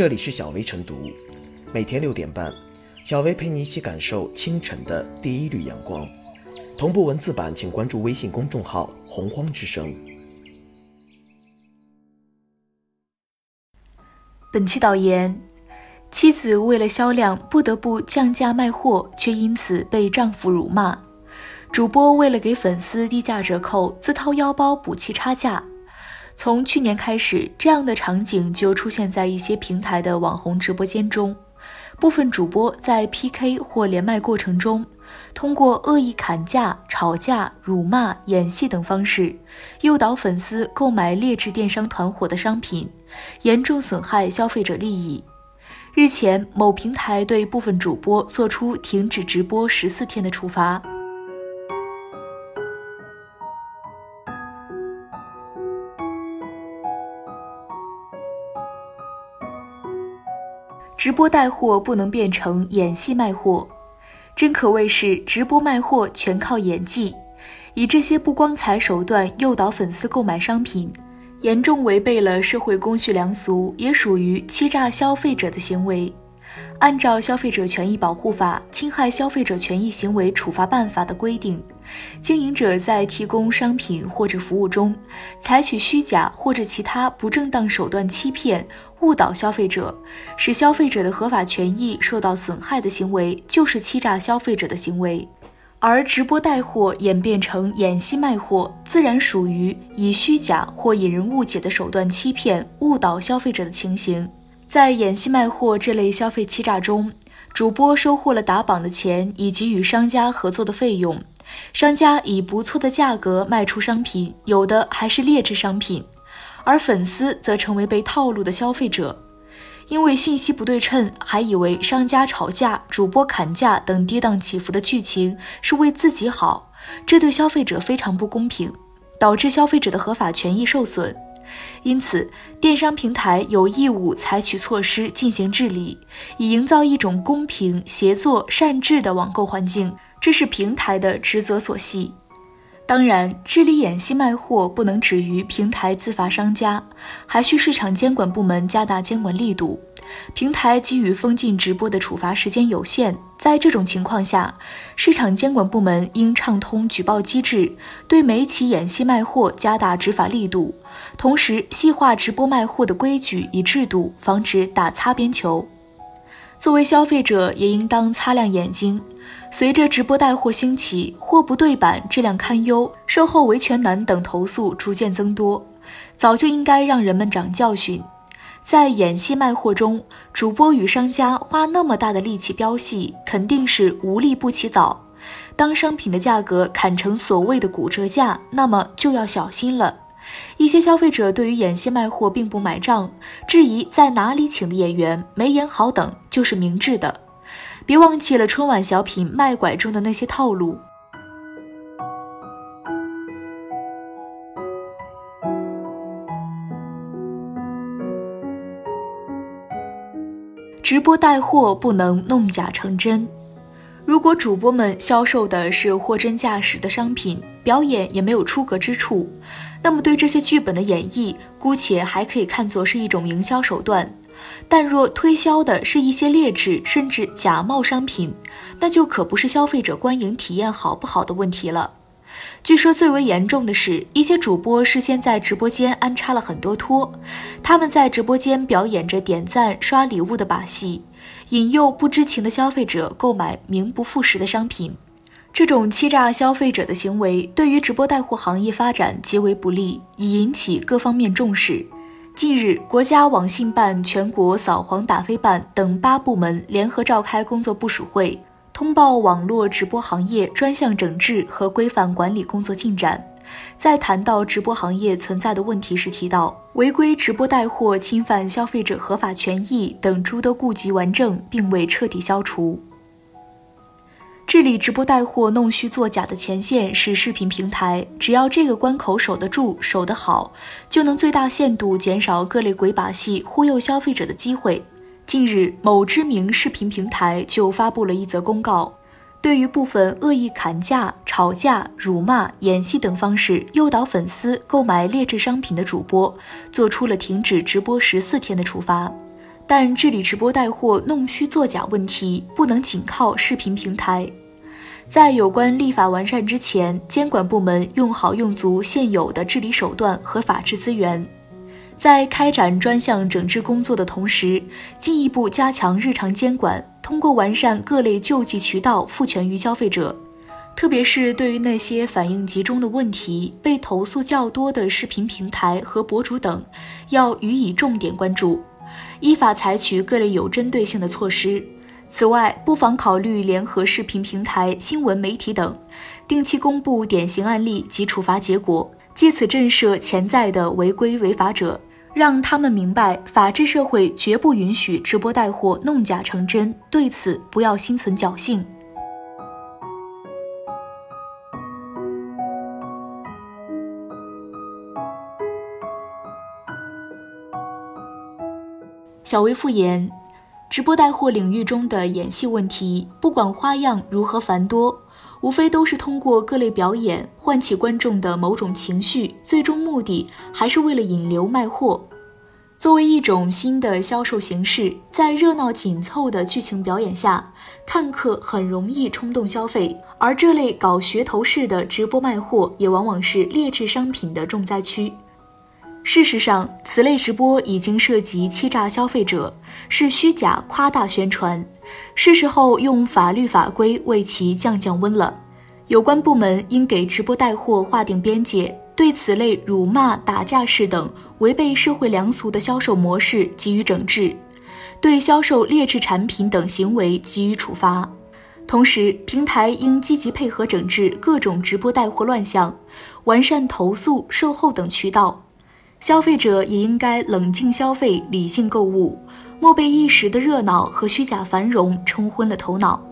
这里是小薇晨读，每天六点半，小薇陪你一起感受清晨的第一缕阳光。同步文字版，请关注微信公众号“洪荒之声”。本期导言：妻子为了销量不得不降价卖货，却因此被丈夫辱骂；主播为了给粉丝低价折扣，自掏腰包补齐差价。从去年开始，这样的场景就出现在一些平台的网红直播间中。部分主播在 PK 或连麦过程中，通过恶意砍价、吵架、辱骂、演戏等方式，诱导粉丝购买劣质电商团伙的商品，严重损害消费者利益。日前，某平台对部分主播作出停止直播十四天的处罚。直播带货不能变成演戏卖货，真可谓是直播卖货全靠演技。以这些不光彩手段诱导粉丝购买商品，严重违背了社会公序良俗，也属于欺诈消费者的行为。按照《消费者权益保护法》《侵害消费者权益行为处罚办法》的规定，经营者在提供商品或者服务中，采取虚假或者其他不正当手段欺骗、误导消费者，使消费者的合法权益受到损害的行为，就是欺诈消费者的行为。而直播带货演变成演戏卖货，自然属于以虚假或引人误解的手段欺骗、误导消费者的情形。在演戏卖货这类消费欺诈中，主播收获了打榜的钱以及与商家合作的费用，商家以不错的价格卖出商品，有的还是劣质商品，而粉丝则成为被套路的消费者，因为信息不对称，还以为商家吵架、主播砍价等跌宕起伏的剧情是为自己好，这对消费者非常不公平，导致消费者的合法权益受损。因此，电商平台有义务采取措施进行治理，以营造一种公平、协作、善治的网购环境，这是平台的职责所系。当然，治理演戏卖货不能止于平台自罚商家，还需市场监管部门加大监管力度。平台给予封禁直播的处罚时间有限，在这种情况下，市场监管部门应畅通举报机制，对每起演戏卖货加大执法力度，同时细化直播卖货的规矩与制度，防止打擦边球。作为消费者，也应当擦亮眼睛。随着直播带货兴起，货不对版、质量堪忧、售后维权难等投诉逐渐增多，早就应该让人们长教训。在演戏卖货中，主播与商家花那么大的力气飙戏，肯定是无利不起早。当商品的价格砍成所谓的骨折价，那么就要小心了。一些消费者对于演戏卖货并不买账，质疑在哪里请的演员没演好等，就是明智的。别忘记了春晚小品卖拐中的那些套路。直播带货不能弄假成真。如果主播们销售的是货真价实的商品，表演也没有出格之处，那么对这些剧本的演绎，姑且还可以看作是一种营销手段。但若推销的是一些劣质甚至假冒商品，那就可不是消费者观影体验好不好的问题了。据说最为严重的是一些主播事先在直播间安插了很多托，他们在直播间表演着点赞、刷礼物的把戏，引诱不知情的消费者购买名不副实的商品。这种欺诈消费者的行为对于直播带货行业发展极为不利，已引起各方面重视。近日，国家网信办、全国扫黄打非办等八部门联合召开工作部署会。通报网络直播行业专项整治和规范管理工作进展。在谈到直播行业存在的问题时，提到违规直播带货侵犯消费者合法权益等诸多痼疾顽症并未彻底消除。治理直播带货弄虚作假的前线是视频平台，只要这个关口守得住、守得好，就能最大限度减少各类鬼把戏忽悠消费者的机会。近日，某知名视频平台就发布了一则公告，对于部分恶意砍价、吵架、辱骂、演戏等方式诱导粉丝购买劣质商品的主播，做出了停止直播十四天的处罚。但治理直播带货弄虚作假问题，不能仅靠视频平台。在有关立法完善之前，监管部门用好用足现有的治理手段和法治资源，在开展专项整治工作的同时，进一步加强日常监管，通过完善各类救济渠道赋权于消费者。特别是对于那些反应集中的问题、被投诉较多的视频平台和博主等，要予以重点关注，依法采取各类有针对性的措施。此外，不妨考虑联合视频平台、新闻媒体等，定期公布典型案例及处罚结果，借此震慑潜在的违规违法者，让他们明白法治社会绝不允许直播带货弄假成真，对此不要心存侥幸。小薇复言。直播带货领域中的演戏问题，不管花样如何繁多，无非都是通过各类表演唤起观众的某种情绪，最终目的还是为了引流卖货。作为一种新的销售形式，在热闹紧凑的剧情表演下，看客很容易冲动消费，而这类搞噱头式的直播卖货，也往往是劣质商品的重灾区。事实上，此类直播已经涉及欺诈消费者，是虚假夸大宣传，是时候用法律法规为其降降温了。有关部门应给直播带货划定边界，对此类辱骂、打架式等违背社会良俗的销售模式给予整治，对销售劣质产品等行为给予处罚。同时，平台应积极配合整治各种直播带货乱象，完善投诉、售后等渠道。消费者也应该冷静消费、理性购物，莫被一时的热闹和虚假繁荣冲昏了头脑。